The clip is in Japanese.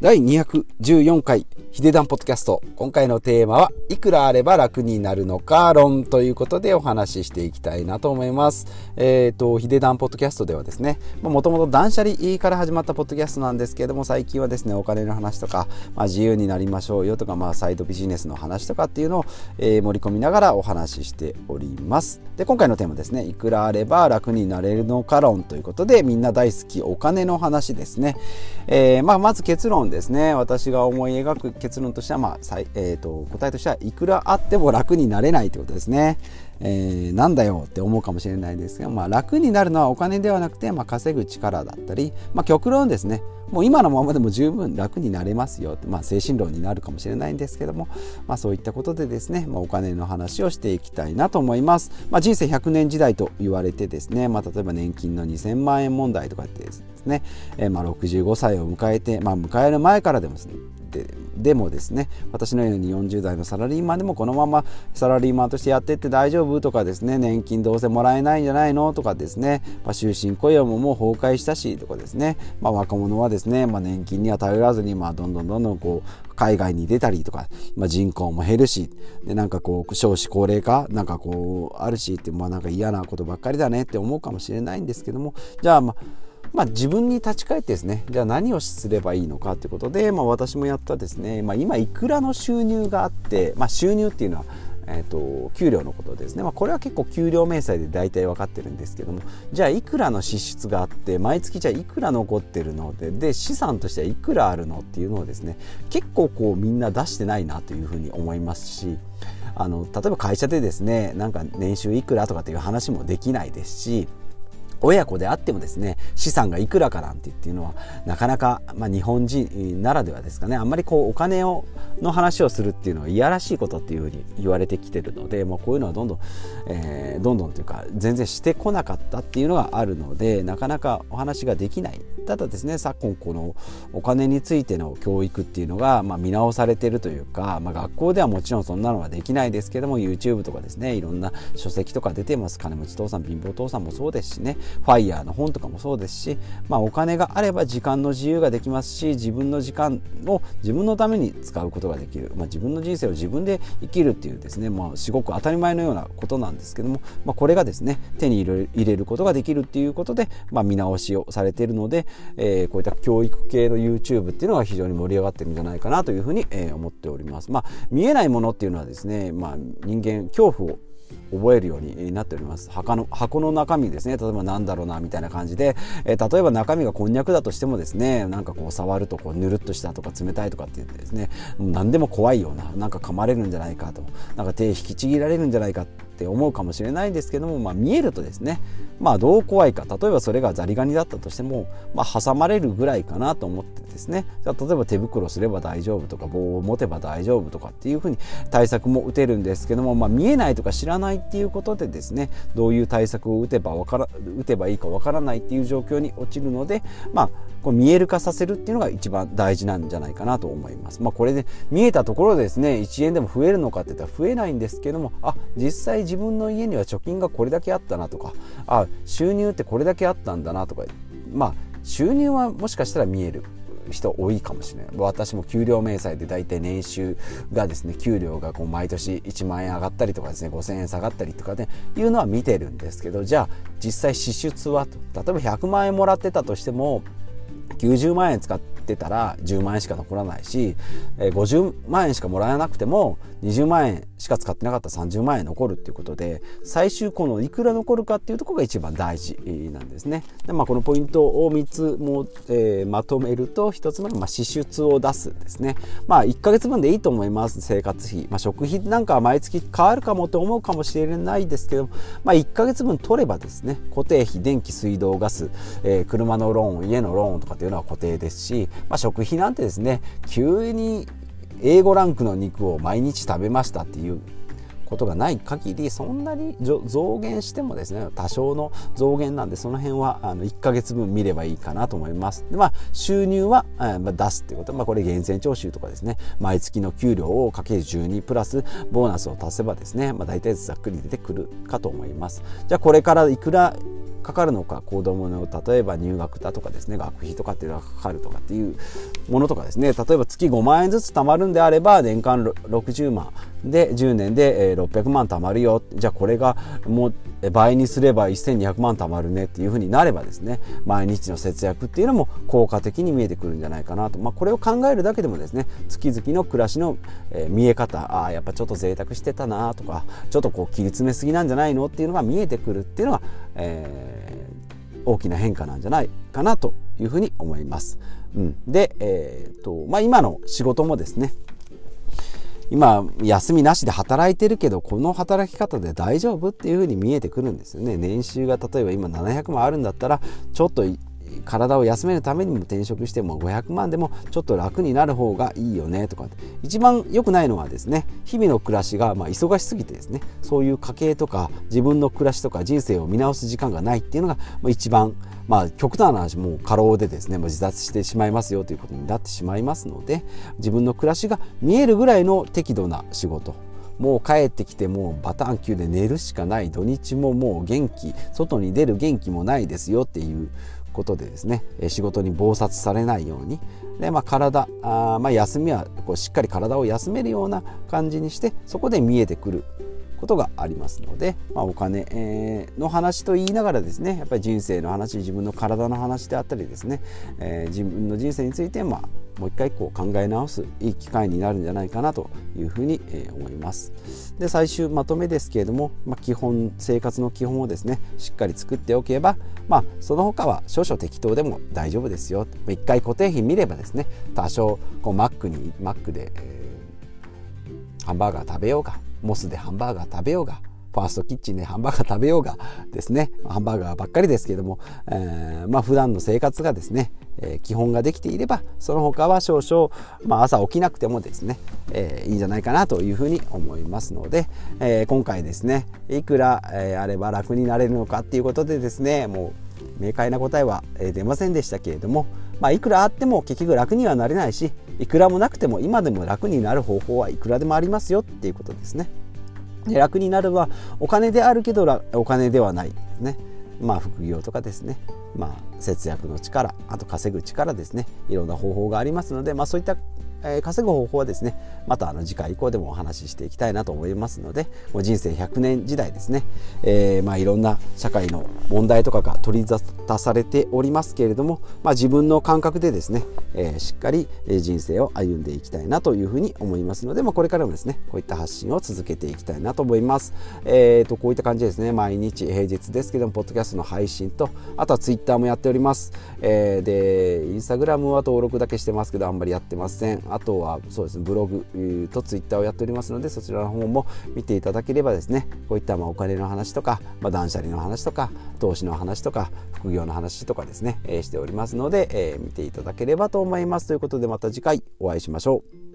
第214回ヒデダンポッドキャスト。今回のテーマは、いくらあれば楽になるのか？論ということでお話ししていきたいなと思います。えっ、ー、と、ヒデダンポッドキャストではですね、もともと断捨離から始まったポッドキャストなんですけれども、最近はですね、お金の話とか、まあ、自由になりましょうよとか、まあ、サイドビジネスの話とかっていうのを、えー、盛り込みながらお話ししております。で、今回のテーマですね、いくらあれば楽になれるのか論ということで、みんな大好きお金の話ですね。えー、まあ、まず結論ですね私が思い描く結論としては、まあえーと、答えとしてはいくらあっても楽になれないということですね。えー、なんだよって思うかもしれないですが、まあ、楽になるのはお金ではなくて、まあ、稼ぐ力だったり、まあ、極論ですねもう今のままでも十分楽になれますよって、まあ、精神論になるかもしれないんですけども、まあ、そういったことでですね、まあ、お金の話をしていきたいなと思います、まあ、人生100年時代と言われてですね、まあ、例えば年金の2000万円問題とかってですね、えー、まあ65歳を迎えて、まあ、迎える前からでもですねででもですね私のように40代のサラリーマンでもこのままサラリーマンとしてやってって大丈夫とかですね年金どうせもらえないんじゃないのとかですね、まあ、終身雇用ももう崩壊したしとかですね、まあ、若者はですね、まあ、年金には頼らずに、まあ、どんどんどんどんこう海外に出たりとか、まあ、人口も減るしでなんかこう少子高齢化なんかこうあるしってまあなんか嫌なことばっかりだねって思うかもしれないんですけどもじゃあまあまあ、自分に立ち返ってですねじゃあ何をすればいいのかということで、まあ、私もやったですね、まあ、今いくらの収入があって、まあ、収入っていうのはえーと、給料のことですね、まあ、これは結構給料明細で大体分かってるんですけどもじゃあいくらの支出があって毎月じゃあいくら残ってるのでで資産としてはいくらあるのっていうのをですね結構こうみんな出してないなというふうに思いますしあの例えば会社でですねなんか年収いくらとかっていう話もできないですし親子であってもですね資産がいくらかなんてっていうのはなかなか、まあ、日本人ならではですかねあんまりこうお金をの話をするっていうのはいやらしいことっていうふうに言われてきてるので、まあ、こういうのはどんどん、えー、どんどんというか全然してこなかったっていうのがあるのでなかなかお話ができない。ただですね昨今このお金についての教育っていうのが、まあ、見直されてるというか、まあ、学校ではもちろんそんなのはできないですけども YouTube とかですねいろんな書籍とか出てます。金持ち父さん貧乏父さんもそうですしねファイヤーの本とかもそうですし、まあ、お金があれば時間の自由ができますし自分の時間を自分のために使うことができる、まあ、自分の人生を自分で生きるっていうですね、まあ、すごく当たり前のようなことなんですけども、まあ、これがですね手に入れることができるっていうことで、まあ、見直しをされているので、えー、こういった教育系の YouTube っていうのが非常に盛り上がってるんじゃないかなというふうに、えー、思っております。まあ、見えないものっていうのはですね、まあ、人間恐怖を覚えるようになっております箱の箱の中身ですね例えばなんだろうなみたいな感じで、えー、例えば中身がこんにゃくだとしてもですねなんかこう触るとこうぬるっとしたとか冷たいとかって言ってですね何でも怖いようななんか噛まれるんじゃないかとなんか手引きちぎられるんじゃないかってって思うかもしれないんですけども、まあ、見えるとですねまあどう怖いか例えばそれがザリガニだったとしても、まあ、挟まれるぐらいかなと思ってですねじゃ例えば手袋すれば大丈夫とか棒を持てば大丈夫とかっていうふうに対策も打てるんですけども、まあ、見えないとか知らないっていうことでですねどういう対策を打てばわから打てばいいかわからないっていう状況に陥るので、まあ、こう見える化させるっていうのが一番大事なんじゃないかなと思います。まあ、これで見えたところでですね1円でも増えるのかって言ったら増えないんですけどもあ実際自分の家には貯金がこれだけあったなとかあ収入ってこれだけあったんだなとかまあ収入はもしかしたら見える人多いかもしれない。私も給料明細で大体年収がですね給料がこう毎年1万円上がったりとかですね5000円下がったりとかねいうのは見てるんですけどじゃあ実際支出はと。例えば100万円もらってたとしても90万円使ってたら10万円しか残らないし50万円しかもらえなくても20万円しか使ってなかった30万円残るっていうことで最終このいくら残るかっていうところが一番大事なんですね。でまあ、このポイントを3つも、えー、まとめると1つ目がまあ支出を出すですね。まあ1ヶ月分でいいと思います生活費。まあ、食費なんかは毎月変わるかもと思うかもしれないですけど、まあ、1ヶ月分取ればですね固定費電気水道ガス、えー、車のローン家のローンとかっていうのは固定ですし、まあ、食費なんてですね急に A5 ランクの肉を毎日食べましたっていうことがない限りそんなに増減してもですね多少の増減なんでその辺はあの1ヶ月分見ればいいかなと思います。でまあ収入は、えま、出すっていうこと。まあこれ源泉徴収とかですね。毎月の給料をかける12プラスボーナスを足せばですね、まあ、大体ざっくり出てくるかと思います。じゃあこれからいくらかかるのか子供の例えば入学だとかですね学費とかっていうのがかかるとかっていうものとかですね例えば月5万円ずつ貯まるんであれば年間60万で10年で600万貯まるよ。じゃあこれがもう倍にすれば1200万貯まるね。っていうふうになればですね毎日の節約っていうのも効果的に見えてくるんじゃないかなと、まあ、これを考えるだけでもですね月々の暮らしの見え方あやっぱちょっと贅沢してたなとかちょっとこう切り詰めすぎなんじゃないのっていうのが見えてくるっていうのが、えー、大きな変化なんじゃないかなというふうに思います。うん、で、えーとまあ、今の仕事もですね今休みなしで働いてるけどこの働き方で大丈夫っていうふうに見えてくるんですよね。年収が例えば今700万あるんだったらちょっと体を休めるためにも転職しても500万でもちょっと楽になる方がいいよねとか一番良くないのはですね日々の暮らしがまあ忙しすぎてですねそういう家計とか自分の暮らしとか人生を見直す時間がないっていうのが一番まあ極端な話もう過労でですね自殺してしまいますよということになってしまいますので自分の暮らしが見えるぐらいの適度な仕事。もう帰ってきてもうバターン級で寝るしかない。土日ももう元気。外に出る元気もないですよっていうことでですね仕事に忙殺されないようにで、まあ、体あ、まあ、休みはこうしっかり体を休めるような感じにしてそこで見えてくる。ことがありますので、まあ、お金、えの話と言いながらですねやっぱり人生の話自分の体の話であったりですね、えー、自分の人生について、まあ、もう一回こう考え直すいい機会になるんじゃないかなというふうに、え思います。で最終まとめですけれども、まあ、基本生活の基本をですねしっかり作っておけば、まあ、その他は少々適当でも大丈夫ですよ一回固定費見ればですね多少こうマックにマックで、えー、ハンバーガー食べようかモスでハンバーガー食べようがファーストキッチンでハンバーガー食べようがですね。ハンバーガーばっかりですけども、えー、まあ普段の生活がですね、えー、基本ができていればその他は少々、まあ、朝起きなくてもですね、えー、いいんじゃないかなというふうに思いますので、えー、今回ですねいくら、えー、あれば楽になれるのかっていうことでですねもう明快な答えは出ませんでしたけれども、まあ、いくらあっても結局楽にはなれないしいくらもなくても今でも楽になる方法はいくらでもありますよっていうことですね。で楽になるはお金であるけどお金ではないですね。まあ副業とかですね、まあ、節約の力あと稼ぐ力ですねいろんな方法がありますので、まあ、そういったえー、稼ぐ方法はですねまたあの次回以降でもお話ししていきたいなと思いますのでもう人生100年時代ですね、えー、まあいろんな社会の問題とかが取り沙汰されておりますけれども、まあ、自分の感覚でですね、えー、しっかり人生を歩んでいきたいなというふうに思いますので、まあ、これからもですねこういった発信を続けていきたいなと思います。えーと、こういった感じですね毎日平日ですけどもポッドキャストの配信とあとはツイッターもやっております。えー、でインスタグラムは登録だけしてますけどあんまりやってません。あとはそうですねブログとツイッターをやっておりますのでそちらの方も見ていただければですねこういったまあお金の話とか、まあ、断捨離の話とか投資の話とか副業の話とかですね、えー、しておりますので、えー、見ていただければと思いますということでまた次回お会いしましょう。